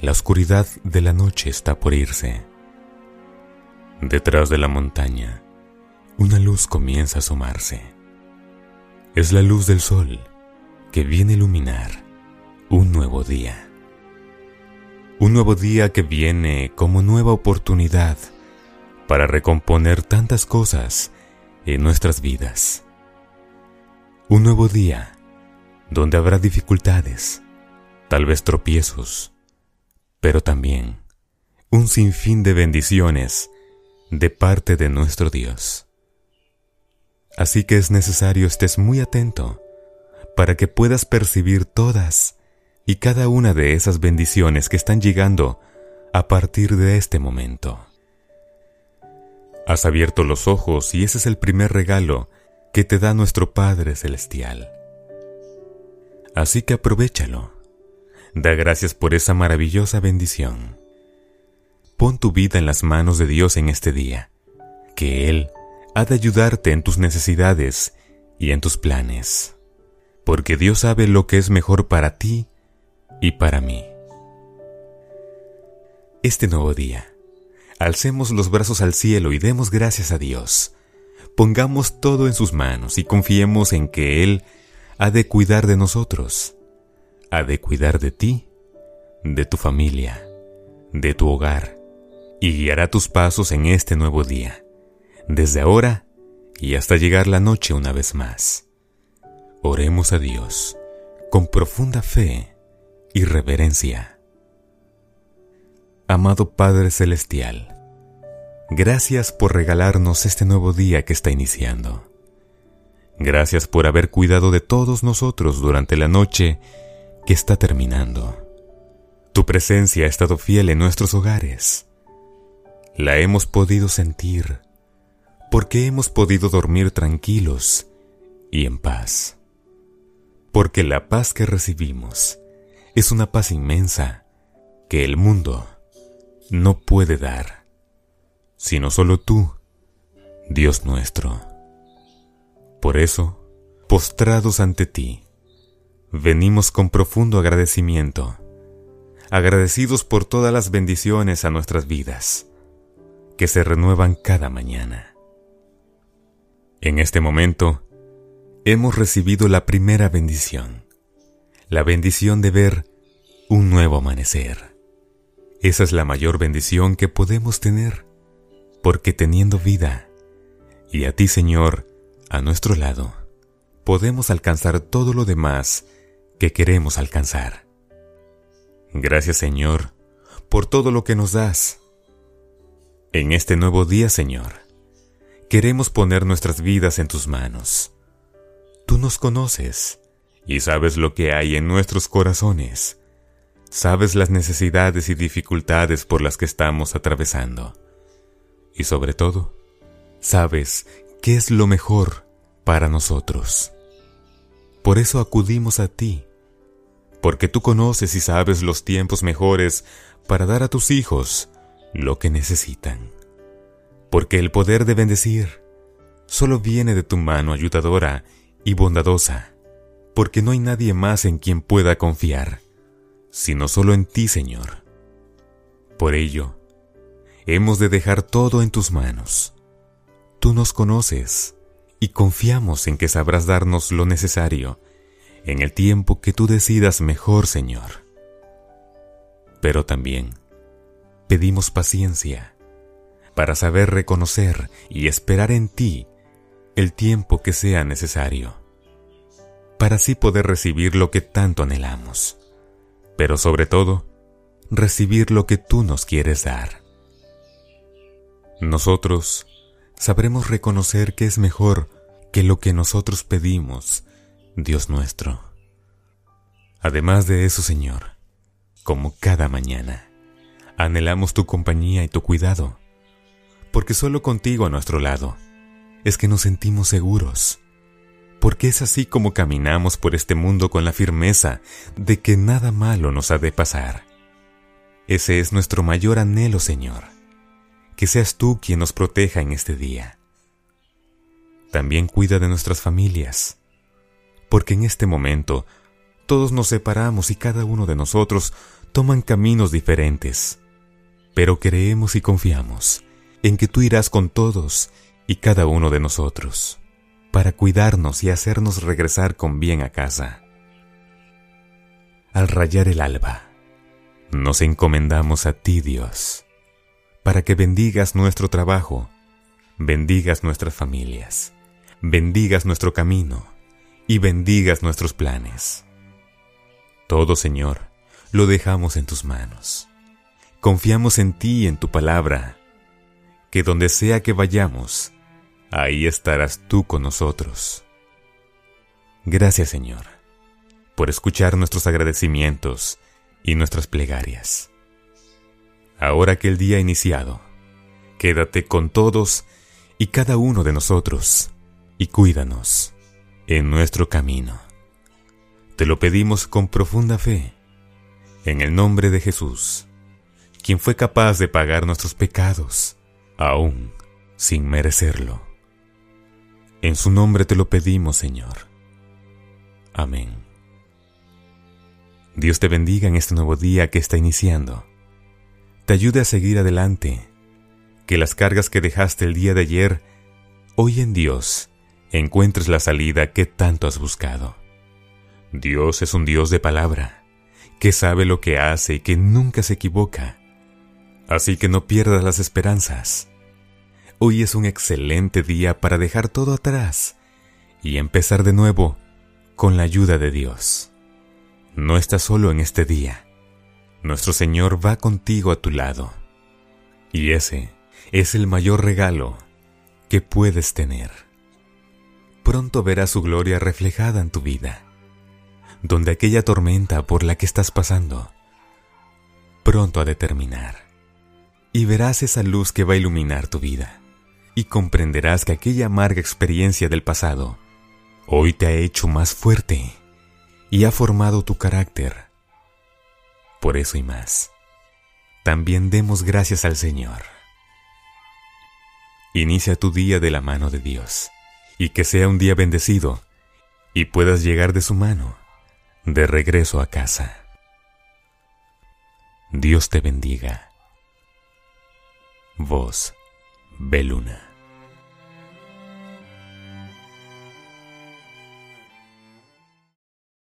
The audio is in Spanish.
La oscuridad de la noche está por irse. Detrás de la montaña, una luz comienza a asomarse. Es la luz del sol que viene a iluminar un nuevo día. Un nuevo día que viene como nueva oportunidad para recomponer tantas cosas en nuestras vidas. Un nuevo día donde habrá dificultades, tal vez tropiezos, pero también un sinfín de bendiciones de parte de nuestro Dios. Así que es necesario estés muy atento para que puedas percibir todas y cada una de esas bendiciones que están llegando a partir de este momento. Has abierto los ojos y ese es el primer regalo que te da nuestro Padre Celestial. Así que aprovechalo. Da gracias por esa maravillosa bendición. Pon tu vida en las manos de Dios en este día, que Él ha de ayudarte en tus necesidades y en tus planes, porque Dios sabe lo que es mejor para ti y para mí. Este nuevo día, alcemos los brazos al cielo y demos gracias a Dios. Pongamos todo en sus manos y confiemos en que Él ha de cuidar de nosotros, ha de cuidar de ti, de tu familia, de tu hogar y guiará tus pasos en este nuevo día, desde ahora y hasta llegar la noche una vez más. Oremos a Dios con profunda fe y reverencia. Amado Padre Celestial, gracias por regalarnos este nuevo día que está iniciando. Gracias por haber cuidado de todos nosotros durante la noche que está terminando. Tu presencia ha estado fiel en nuestros hogares la hemos podido sentir porque hemos podido dormir tranquilos y en paz. Porque la paz que recibimos es una paz inmensa que el mundo no puede dar, sino solo tú, Dios nuestro. Por eso, postrados ante ti, venimos con profundo agradecimiento, agradecidos por todas las bendiciones a nuestras vidas que se renuevan cada mañana. En este momento, hemos recibido la primera bendición, la bendición de ver un nuevo amanecer. Esa es la mayor bendición que podemos tener, porque teniendo vida, y a ti Señor, a nuestro lado, podemos alcanzar todo lo demás que queremos alcanzar. Gracias Señor, por todo lo que nos das en este nuevo día, Señor, queremos poner nuestras vidas en tus manos. Tú nos conoces y sabes lo que hay en nuestros corazones. Sabes las necesidades y dificultades por las que estamos atravesando. Y sobre todo, sabes qué es lo mejor para nosotros. Por eso acudimos a ti, porque tú conoces y sabes los tiempos mejores para dar a tus hijos lo que necesitan. Porque el poder de bendecir solo viene de tu mano ayudadora y bondadosa, porque no hay nadie más en quien pueda confiar, sino solo en ti, Señor. Por ello, hemos de dejar todo en tus manos. Tú nos conoces y confiamos en que sabrás darnos lo necesario en el tiempo que tú decidas mejor, Señor. Pero también, pedimos paciencia para saber reconocer y esperar en ti el tiempo que sea necesario, para así poder recibir lo que tanto anhelamos, pero sobre todo, recibir lo que tú nos quieres dar. Nosotros sabremos reconocer que es mejor que lo que nosotros pedimos, Dios nuestro. Además de eso, Señor, como cada mañana, Anhelamos tu compañía y tu cuidado, porque solo contigo a nuestro lado es que nos sentimos seguros, porque es así como caminamos por este mundo con la firmeza de que nada malo nos ha de pasar. Ese es nuestro mayor anhelo, Señor, que seas tú quien nos proteja en este día. También cuida de nuestras familias, porque en este momento todos nos separamos y cada uno de nosotros toman caminos diferentes, pero creemos y confiamos en que tú irás con todos y cada uno de nosotros para cuidarnos y hacernos regresar con bien a casa. Al rayar el alba, nos encomendamos a ti, Dios, para que bendigas nuestro trabajo, bendigas nuestras familias, bendigas nuestro camino y bendigas nuestros planes. Todo, Señor, lo dejamos en tus manos. Confiamos en ti y en tu palabra, que donde sea que vayamos, ahí estarás tú con nosotros. Gracias, Señor, por escuchar nuestros agradecimientos y nuestras plegarias. Ahora que el día ha iniciado, quédate con todos y cada uno de nosotros y cuídanos en nuestro camino. Te lo pedimos con profunda fe, en el nombre de Jesús, quien fue capaz de pagar nuestros pecados, aún sin merecerlo. En su nombre te lo pedimos, Señor. Amén. Dios te bendiga en este nuevo día que está iniciando. Te ayude a seguir adelante. Que las cargas que dejaste el día de ayer, hoy en Dios, encuentres la salida que tanto has buscado. Dios es un Dios de palabra, que sabe lo que hace y que nunca se equivoca. Así que no pierdas las esperanzas. Hoy es un excelente día para dejar todo atrás y empezar de nuevo con la ayuda de Dios. No estás solo en este día. Nuestro Señor va contigo a tu lado. Y ese es el mayor regalo que puedes tener. Pronto verás su gloria reflejada en tu vida, donde aquella tormenta por la que estás pasando pronto ha de terminar. Y verás esa luz que va a iluminar tu vida. Y comprenderás que aquella amarga experiencia del pasado hoy te ha hecho más fuerte y ha formado tu carácter. Por eso y más, también demos gracias al Señor. Inicia tu día de la mano de Dios, y que sea un día bendecido, y puedas llegar de su mano, de regreso a casa. Dios te bendiga. Vos, Beluna.